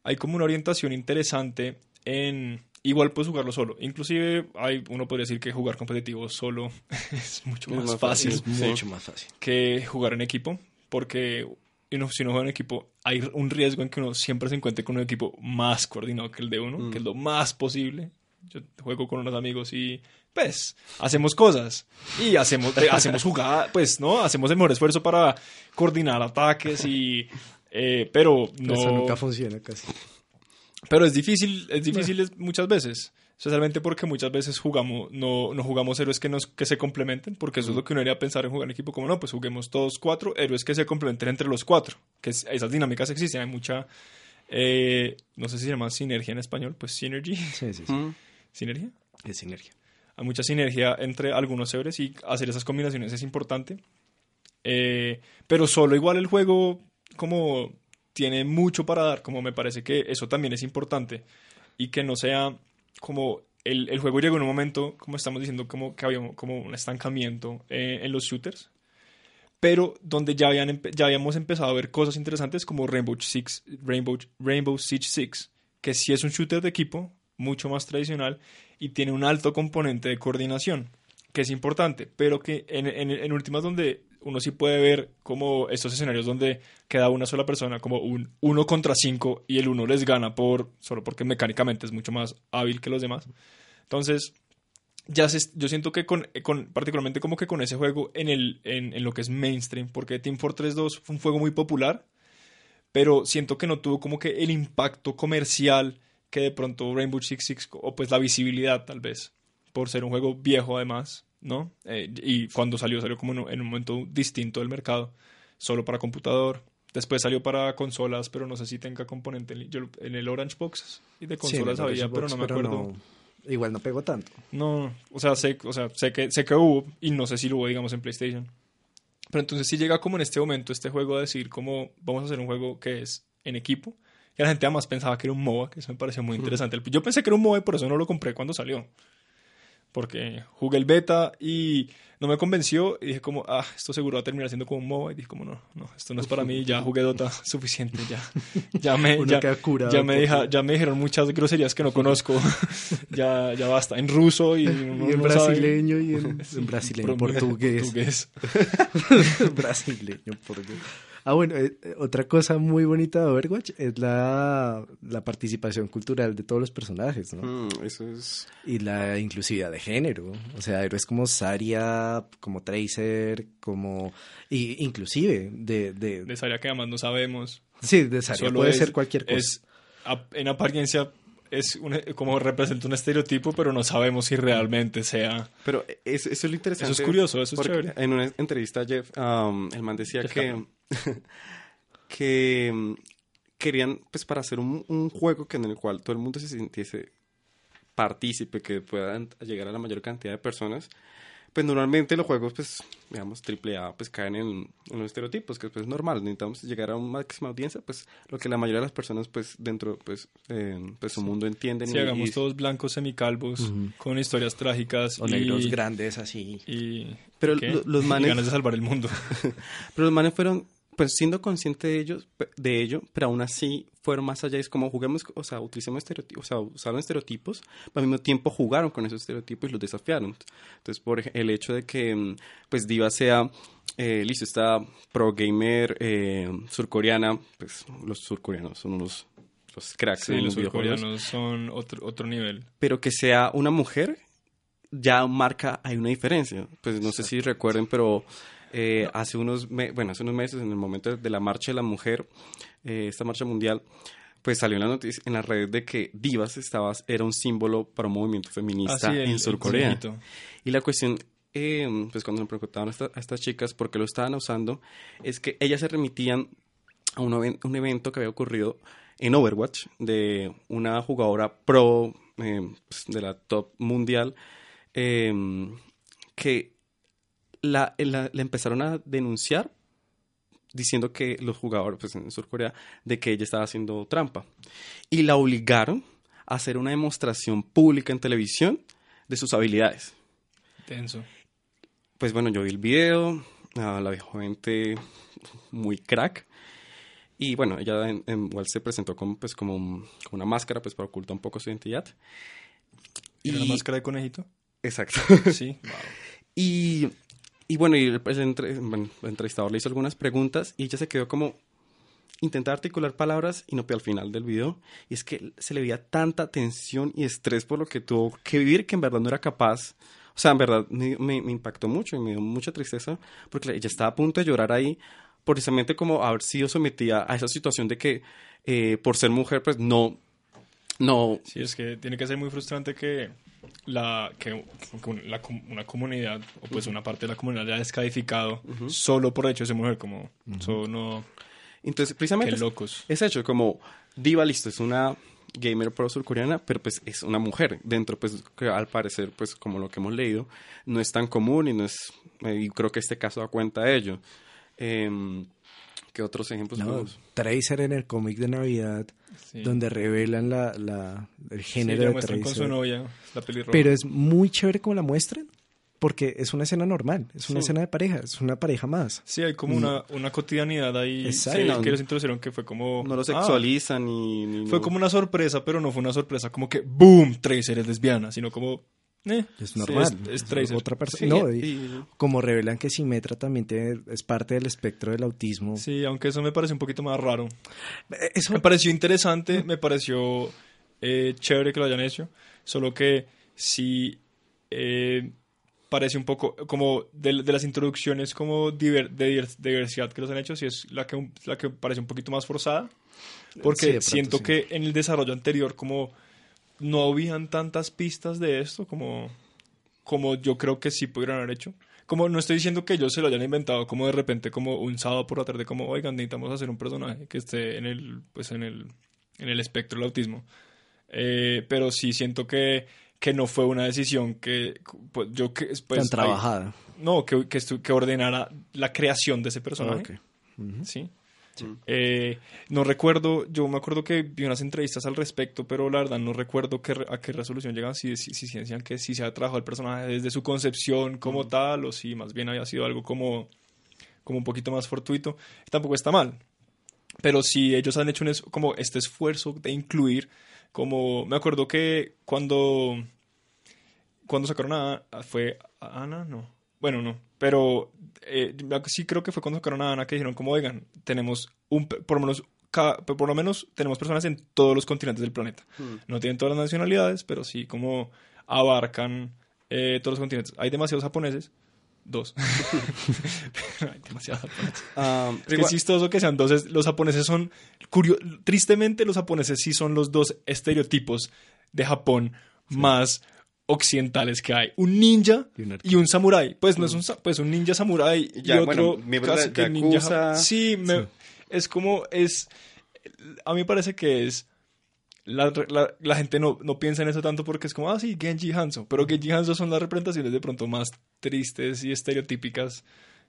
Hay como una orientación interesante en... Igual puedes jugarlo solo. Inclusive hay, uno podría decir que jugar competitivo solo es mucho Es más, más fácil. Es mucho más fácil. que jugar en equipo. Porque uno, si uno juega en equipo, hay un riesgo en que uno siempre se encuentre con un equipo más coordinado que el de uno, Mm. que es lo más posible. Yo juego con unos amigos y pues hacemos cosas y hacemos eh, hacemos jugadas, pues no, hacemos el mejor esfuerzo para coordinar ataques y eh, pero no Eso nunca funciona casi. Pero es difícil, es difícil es- muchas veces. Especialmente porque muchas veces jugamos, no, no jugamos héroes que, nos, que se complementen, porque eso es lo que uno debería pensar en jugar en equipo, como no, pues juguemos todos cuatro héroes que se complementen entre los cuatro. Que es- esas dinámicas existen, hay mucha, eh, no sé si se llama sinergia en español, pues synergy, Sí, sí, sí. Mm. sinergia. Es sinergia. Hay mucha sinergia entre algunos héroes y hacer esas combinaciones es importante. Eh, pero solo igual el juego como tiene mucho para dar, como me parece que eso también es importante y que no sea como el, el juego llegó en un momento, como estamos diciendo, como que había como un estancamiento eh, en los shooters, pero donde ya, habían, ya habíamos empezado a ver cosas interesantes como Rainbow Six, Rainbow, Rainbow Siege 6, que sí es un shooter de equipo, mucho más tradicional, y tiene un alto componente de coordinación, que es importante, pero que en, en últimas donde uno sí puede ver como estos escenarios donde queda una sola persona, como un uno contra cinco, y el uno les gana por solo porque mecánicamente es mucho más hábil que los demás. Entonces, ya se- yo siento que con, con- particularmente como que con ese juego en, el, en lo que es mainstream, porque Team Fortress 2 fue un juego muy popular, pero siento que no tuvo como que el impacto comercial que de pronto Rainbow Six Six, o pues la visibilidad tal vez, por ser un juego viejo además, ¿no? Eh, y cuando salió, salió como en un, en un momento distinto del mercado, solo para computador. Después salió para consolas, pero no sé si tenga componente en, yo- en el Orange Box y de consolas Sí, había, pero no me acuerdo. no- igual no pegó tanto. No, o sea, sé, o sea, sé que sé que hubo y no sé si lo hubo, digamos, en PlayStation. Pero entonces sí llega como en este momento este juego a decir como vamos a hacer un juego que es en equipo. Y la gente además pensaba que era un MOBA, que eso me pareció muy interesante. Yo pensé que era un MOBA y por eso no lo compré cuando salió. Porque jugué el beta y no me convenció y dije como, ah, esto seguro va a terminar siendo como un MOBA y dije como, no, no, esto no es para mí, ya jugué Dota suficiente, ya, ya me, ya, ya me, deja- ya me dijeron muchas groserías que no conozco, ya, ya basta, en ruso y, en no sabe- brasileño y en, en brasileño, portugués. portugués. brasileño, portugués. Ah, bueno, eh, eh, otra cosa muy bonita de Overwatch es la, la participación cultural de todos los personajes, ¿no? Mm, eso es... Y la inclusividad de género. O sea, héroes como Zarya, como Tracer, como... Y inclusive de... de, área que además no sabemos. sí, de Zarya Solo puede es- ser cualquier cosa. Es, en apariencia es un- como representa un estereotipo, pero no sabemos si realmente sea... Pero es- eso es lo interesante. Eso es curioso, eso es chévere. En una entrevista, Jeff, um, el man decía Jeff que, que um, querían, pues, para hacer un, un juego que en el cual todo el mundo se sintiese partícipe, que puedan llegar a la mayor cantidad de personas, pues normalmente los juegos, pues, digamos, triple A, pues caen en, en los estereotipos, que pues, es normal, necesitamos llegar a una máxima audiencia, pues lo que la mayoría de las personas, pues, dentro, pues, eh, pues su mundo entienden. Si y- hagamos y- todos blancos semicalvos, con historias trágicas O y, negros grandes así. y, Pero los Y manes- ganas de salvar el mundo. Pero los manes fueron, pues siendo conscientes de ellos, de ello, pero aún así fueron más allá. Es como juguemos, o sea, utilicemos estereotipos, o sea, usaron estereotipos, pero al mismo tiempo jugaron con esos estereotipos y los desafiaron. Entonces, por el hecho de que, mm, pues, Diva sea, eh, listo, esta pro gamer eh, surcoreana, pues, los surcoreanos son unos los cracks Sí, en los videojuegos, surcoreanos son otro, otro nivel. pero que sea una mujer ya marca hay una diferencia. Pues no sé si recuerden, pero eh, hace unos me- bueno, hace unos meses en el momento de la marcha de la mujer, eh, esta marcha mundial, pues salió en la noticia en las redes de que Divas estaba era un símbolo para un movimiento feminista Ah, sí, el- en Surcorea. Y la cuestión, eh, pues cuando le preguntaban a, esta- a estas chicas por qué lo estaban usando, es que ellas se remitían a un, un evento que había ocurrido en Overwatch de una jugadora pro eh, pues, de la top mundial eh, que la, la- la empezaron a denunciar diciendo que los jugadores pues, en Surcorea de que ella estaba haciendo trampa y la obligaron a hacer una demostración pública en televisión de sus habilidades. Tenso. Pues bueno, yo vi el video, ah, la gente muy crack. Y bueno, ella en- en- igual se presentó con, pues, como, un- como una máscara pues, para ocultar un poco su identidad. ¿Era la Y- máscara de conejito? Exacto. Sí. Wow. Y, y bueno, y el, el entre- bueno, el entrevistador le hizo algunas preguntas y ella se quedó como intentar articular palabras y no al final del video. Y es que se le veía tanta tensión y estrés por lo que tuvo que vivir que en verdad no era capaz. O sea, en verdad me, me- me impactó mucho y me dio mucha tristeza porque ella estaba a punto de llorar ahí precisamente como haber sido sometida a esa situación de que eh, por ser mujer pues no, no, Sí, es que tiene que ser muy frustrante que la que, la una comunidad o pues una parte de la comunidad haya descalificado solo por el hecho de ser mujer como eso no. Entonces qué precisamente locos. es hecho como Diva listo es una gamer pro surcoreana pero pues es una mujer. Dentro pues que al parecer pues como lo que hemos leído no es tan común y no es eh, y creo que este caso da cuenta de ello. Em, ¿qué otros ejemplos No? Tracer en el cómic de Navidad, Sí. donde revelan la, la- el Sí, género la de muestran con su Tracer. novia la pelirroja Pero es muy chévere como la muestran, porque es una escena normal, es una Sí. escena de pareja, es una pareja más. sí hay como una, una cotidianidad ahí Exacto. que, Sí, no, que ellos introdujeron que fue como no lo ah, sexualizan ni, ni fue no- como una sorpresa pero no fue una sorpresa como que boom Tracer es lesbiana sino como eh, Es sí, normal. es, es Tracer Otra persona. Sí, no, y y- como revelan que Simetra también tiene- es parte del espectro del autismo. sí aunque eso me parece un poquito más raro Eh, Eso, Me pareció interesante, me pareció eh, chévere que lo hayan hecho, solo que sí eh, parece un poco como de, de las introducciones como diver- de de diversidad que los han hecho, sí es la que, la que parece un poquito más forzada, Sí, porque pronto siento sí. que en el desarrollo anterior como no habían tantas pistas de esto como, como yo creo que sí pudieron haber hecho. Como no estoy diciendo que ellos se lo hayan inventado como de repente como un sábado por la tarde como oigan necesitamos hacer un personaje que esté en el pues en el en el espectro del autismo Eh, pero sí siento que que no fue una decisión que pues, yo que pues, tan hay- trabajada. no que que, ordenara la creación de ese personaje. Sí Eh, no recuerdo, yo me acuerdo que vi unas entrevistas al respecto, pero la verdad no recuerdo qué, a qué resolución llegan, si, si, si decían que si se ha trabajado el personaje desde su concepción como tal, o si más bien había sido algo como, como un poquito más fortuito. Tampoco está mal. Pero si ellos han hecho un, como este esfuerzo de incluir, como me acuerdo que cuando, cuando sacaron a, fue a Ana, no, bueno, no, pero eh, sí creo que fue cuando sacaron a Ana que dijeron como, oigan, tenemos un, por lo menos por lo menos tenemos personas en todos los continentes del planeta. Hmm. No tienen todas las nacionalidades, pero sí como abarcan eh, todos los continentes. Hay demasiados japoneses, dos. hay demasiados japoneses. Ah, es que es chistoso que sean dos. Los japoneses son, tristemente los japoneses sí son los dos estereotipos de Japón más occidentales que hay. Un ninja y un samurái. Pues no es un, pues un ninja samurái y otro casi que ninja. Sí, es como es... A mí me parece que es... La, la, gente no, no, piensa en eso tanto porque es como, ah, sí, Genji Hanzo. Pero Genji Hanzo son las representaciones de pronto más tristes y estereotípicas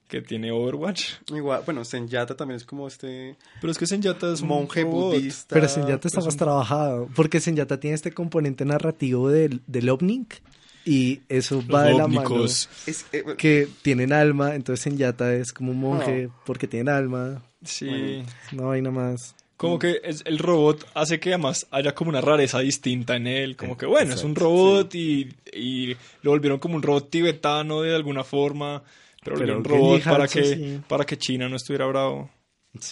que tiene Overwatch. Igual, bueno, Senyata también es como este... Pero es que Senyata es un monje budista. Pero Senyata está más trabajado, porque Senyata tiene este componente narrativo del, del Ovnik y eso va de la mano. Eh, que tienen alma, entonces Senyata es como un monje porque tienen alma. Sí. no hay vaina más. Como que es, el robot hace que además haya como una rareza distinta en él. Como que, bueno, es un robot y, y, lo volvieron como un robot tibetano de alguna forma. Pero, un robot para que, para que China no estuviera bravo.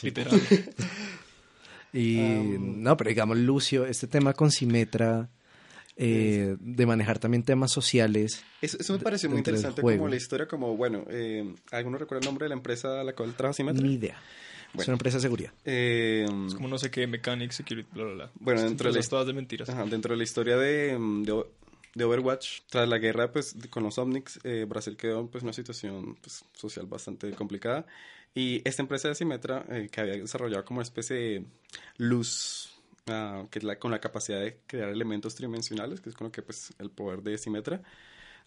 Literal. y um, no, pero digamos, Lucio, este tema con Simetra. Eh, de manejar también temas sociales. Eso, me parece muy interesante como la historia, como, bueno, eh, ¿alguno recuerda el nombre de la empresa a la cual trabaja Simetra? Ni idea. es una empresa de seguridad. Eh, es como no sé qué, Mechanic, Security, bla, bla, bla. Bueno, dentro de, la, todas de mentiras. dentro de la historia de, de, de Overwatch. Tras la guerra pues, con los Omnics, eh, Brasil quedó pues, en una situación pues, social bastante complicada. Y esta empresa de Simetra, eh, que había desarrollado como una especie de luz, ah, que la, con la capacidad de crear elementos tridimensionales, que es con lo que pues, el poder de Simetra,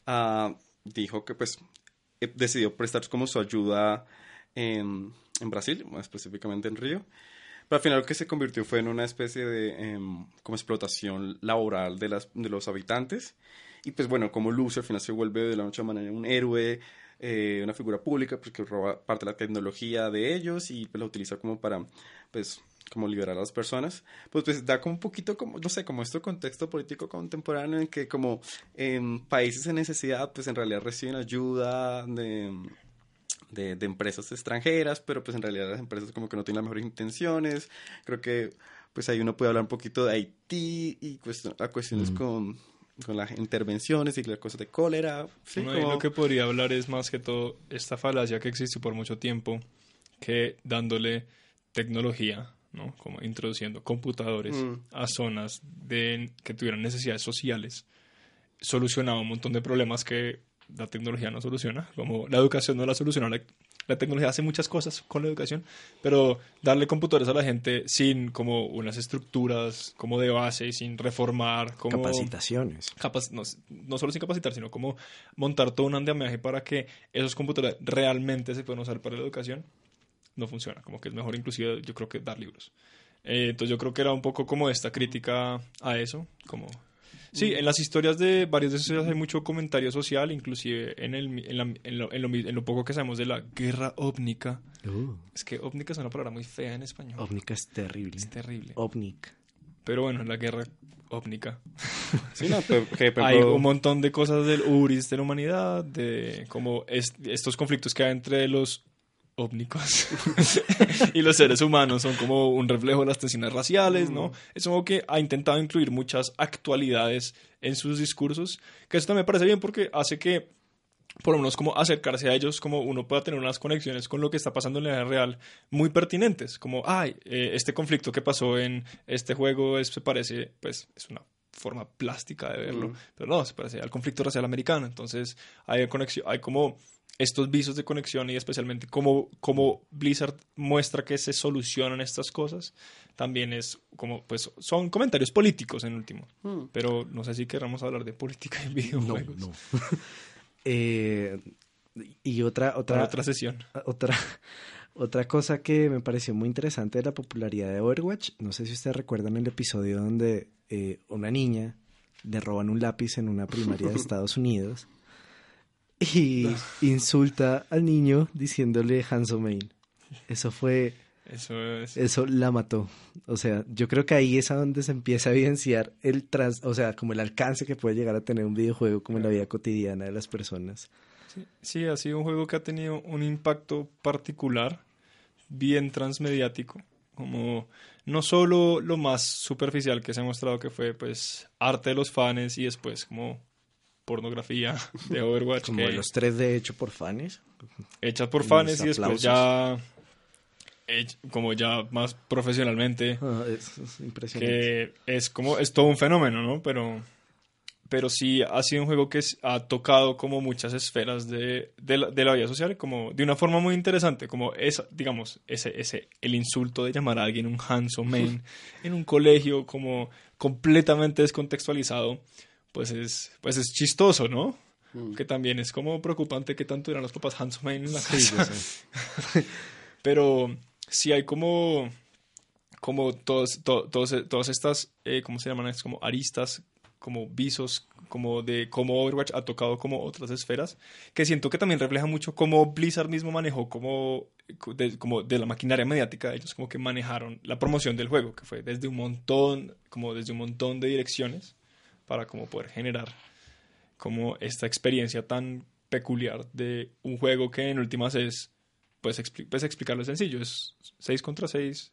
uh, dijo que pues eh, decidió prestar como su ayuda en, en Brasil, más específicamente en Río. Pero al final lo que se convirtió fue en una especie de em, como explotación laboral de, las, de los habitantes. Y pues bueno, como Lucio al final se vuelve de la noche a la mañana un héroe, eh, una figura pública, pues, roba parte de la tecnología de ellos y pues, la utiliza como para, pues, como liberar a las personas, pues, pues da como un poquito como, no sé, como este contexto político contemporáneo en que como en países en necesidad, pues en realidad reciben ayuda de de, empresas extranjeras, pero pues en realidad las empresas como que no tienen las mejores intenciones. Creo que pues ahí uno puede hablar un poquito de Haití y a cuestiones con, con las intervenciones y las cosas de cólera. Sí, Lo que podría hablar es más que todo esta falacia que existe por mucho tiempo, que dándole tecnología, ¿no? Como introduciendo computadores mm. a zonas de, que tuvieran necesidades sociales, solucionaba un montón de problemas que la tecnología no soluciona, como la educación no la soluciona. La, tecnología hace muchas cosas con la educación, pero darle computadores a la gente sin como unas estructuras como de base sin reformar. Como Capacitaciones. no, no, solo sin capacitar, sino como montar todo un andamiaje para que esos computadores realmente se puedan usar para la educación, no funciona. Como que es mejor inclusive yo creo que dar libros. Eh, entonces yo creo que era un poco como esta crítica a eso, como Sí, en las historias de varios de esos hay mucho comentario social, inclusive en, el, en, la, en, lo, en, lo, poco que sabemos de la guerra óvnica. Uh. Es que óvnica es una palabra muy fea en español. Óvnica es terrible. Es terrible. Ovnik. Pero bueno, en la guerra óvnica. Sí, no, pero, hay un montón de cosas del URIS de la humanidad, de como estos conflictos que hay entre los óvnicos y los seres humanos son como un reflejo de las tensiones raciales, ¿no? Mm. Es como que ha intentado incluir muchas actualidades en sus discursos, que eso también me parece bien porque hace que por lo menos como acercarse a ellos, como uno pueda tener unas conexiones con lo que está pasando en la vida real muy pertinentes, como, ay, eh, este conflicto que pasó en este juego es, se parece, pues es una forma plástica de verlo, pero no, se parece al conflicto racial americano, entonces hay conexión, hay como estos visos de conexión y especialmente cómo, cómo, Blizzard muestra que se solucionan estas cosas, también es como, pues son comentarios políticos en último. Hmm. Pero no sé si queramos hablar de política en videojuegos. No, no. eh, y otra, otra, otra sesión. Otra, Otra cosa que me pareció muy interesante de la popularidad de Overwatch, no sé si ustedes recuerdan el episodio donde eh, una niña le roban un lápiz en una primaria de Estados Unidos y insulta al niño diciéndole Hanso Main. Eso fue... Eso es... Eso la mató. O sea, yo creo que ahí es a donde se empieza a evidenciar el tras, o sea, como el alcance que puede llegar a tener un videojuego como en la vida cotidiana de las personas. Sí, sí, ha sido un juego que ha tenido un impacto particular, bien transmediático, como no solo lo más superficial que se ha mostrado que fue pues arte de los fans y después como pornografía de Overwatch. Como que los 3D hecho por fans. hechas por fans y después ya como ya más profesionalmente Ah, es, es impresionante. que es como es todo un fenómeno, ¿no? Pero pero sí ha sido un juego que es- ha tocado como muchas esferas de, de, la, de la vida social, como de una forma muy interesante, como esa, digamos, ese, ese, el insulto de llamar a alguien un handsome man en un colegio como completamente descontextualizado, pues es, pues es chistoso, ¿no? Mm. Que también es como preocupante que tanto eran los papás handsome man en la casa. Pero sí hay como, como todos, to- todos, todas estas, eh, ¿cómo se llaman? Es como aristas, como visos, como de cómo Overwatch ha tocado como otras esferas, que siento que también refleja mucho cómo Blizzard mismo manejó como de, como de la maquinaria mediática, ellos como que manejaron la promoción del juego, que fue desde un montón, como desde un montón de direcciones, para como poder generar como esta experiencia tan peculiar de un juego que en últimas es pues, expli- pues explicarlo sencillo, es 6 contra 6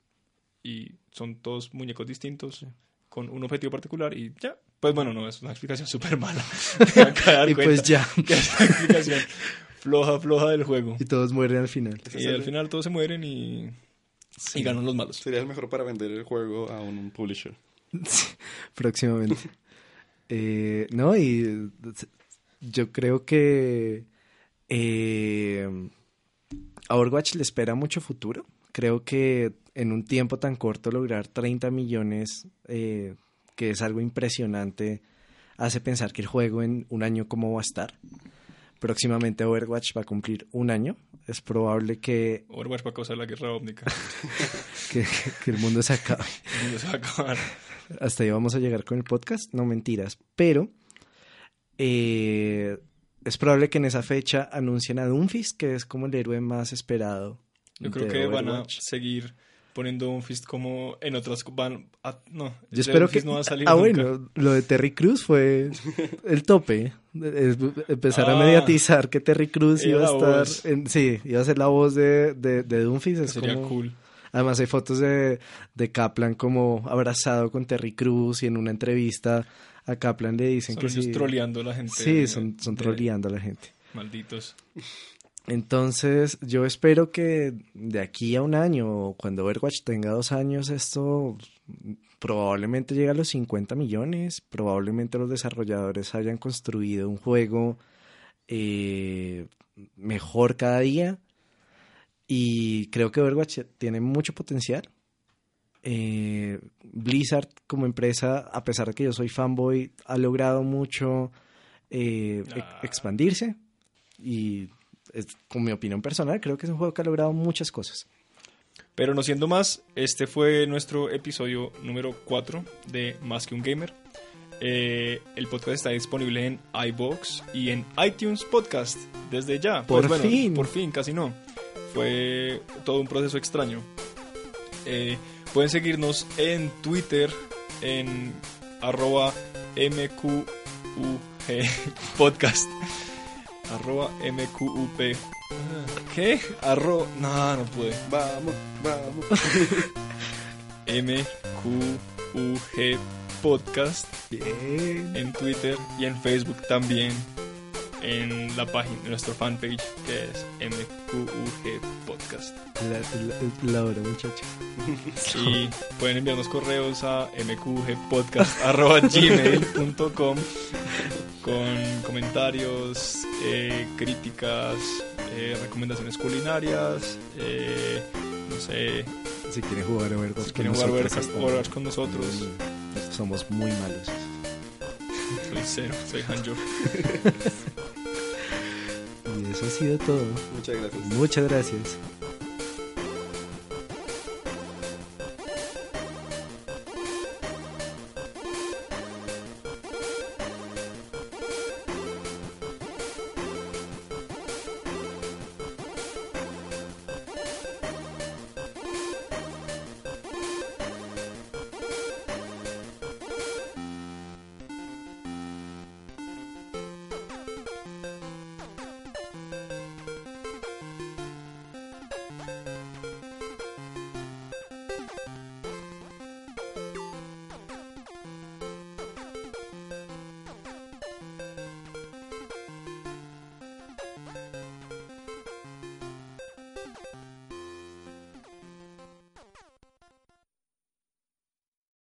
y son todos muñecos distintos con un objetivo particular y ya. Pues bueno, no, es una explicación súper mala. Y cuenta pues ya. que es una explicación floja, floja del juego. Y todos mueren al final. Y al final todos se mueren y, y ganan los malos. Sería el mejor para vender el juego a un publisher. próximamente. Eh, no, y yo creo que eh, a Overwatch le espera mucho futuro. Creo que en un tiempo tan corto lograr 30 millones, eh, que es algo impresionante, hace pensar que el juego en un año cómo va a estar. Próximamente Overwatch va a cumplir un año. Es probable que, Overwatch va a causar la guerra ómnica. que, que el mundo se acabe. El mundo se va a acabar. hasta ahí vamos a llegar con el podcast, no mentiras, pero eh, es probable que en esa fecha anuncien a Doomfist, que es como el héroe más esperado. Yo creo que van a seguir poniendo un fist como en otras van a- no Yo espero que... No va a salir ah, nunca. bueno, lo de Terry Cruz fue el tope. Empezar a Ah. mediatizar que Terry Cruz iba a estar... en- sí, iba a ser la voz de, de, de Doomfist. Es sería como- cool Además hay fotos de, de Kaplan como abrazado con Terry Cruz y en una entrevista a Kaplan le dicen son que ellos sí. troleando a la gente Sí, de- son, son troleando a la gente. malditos Entonces, yo espero que de aquí a un año, o cuando Overwatch tenga dos años, esto probablemente llegue a los 50 millones. Probablemente los desarrolladores hayan construido un juego eh, mejor cada día. Y creo que Overwatch tiene mucho potencial. Eh, Blizzard como empresa, a pesar de que yo soy fanboy, ha logrado mucho eh, e- Ah. expandirse. Y es, con mi opinión personal, creo que es un juego que ha logrado muchas cosas. Pero no siendo más, este fue nuestro episodio número 4 de Más que un Gamer. Eh, el podcast está disponible en iBox y en iTunes Podcast desde ya. Pues Por bueno, fin. Por fin, casi no. Fue todo un proceso extraño. Eh, pueden seguirnos en Twitter en arroba mqug podcast. Arroba mqup. ¿Qué? Arro... No, no pude. Vamos, vamos. MQUG Podcast en Twitter y en Facebook también en la página de nuestro fanpage que es MQUG Podcast La, la, la hora, muchacho. y pueden enviarnos correos a mqgpodcast.gmail.com con comentarios, eh, críticas, eh, recomendaciones culinarias, eh, no sé, Si quieren jugar a Overwatch si con quieren jugar Overwatch con nosotros. Somos muy malos. Soy cero, soy Hanjo. Y eso ha sido todo. Muchas gracias. Muchas gracias.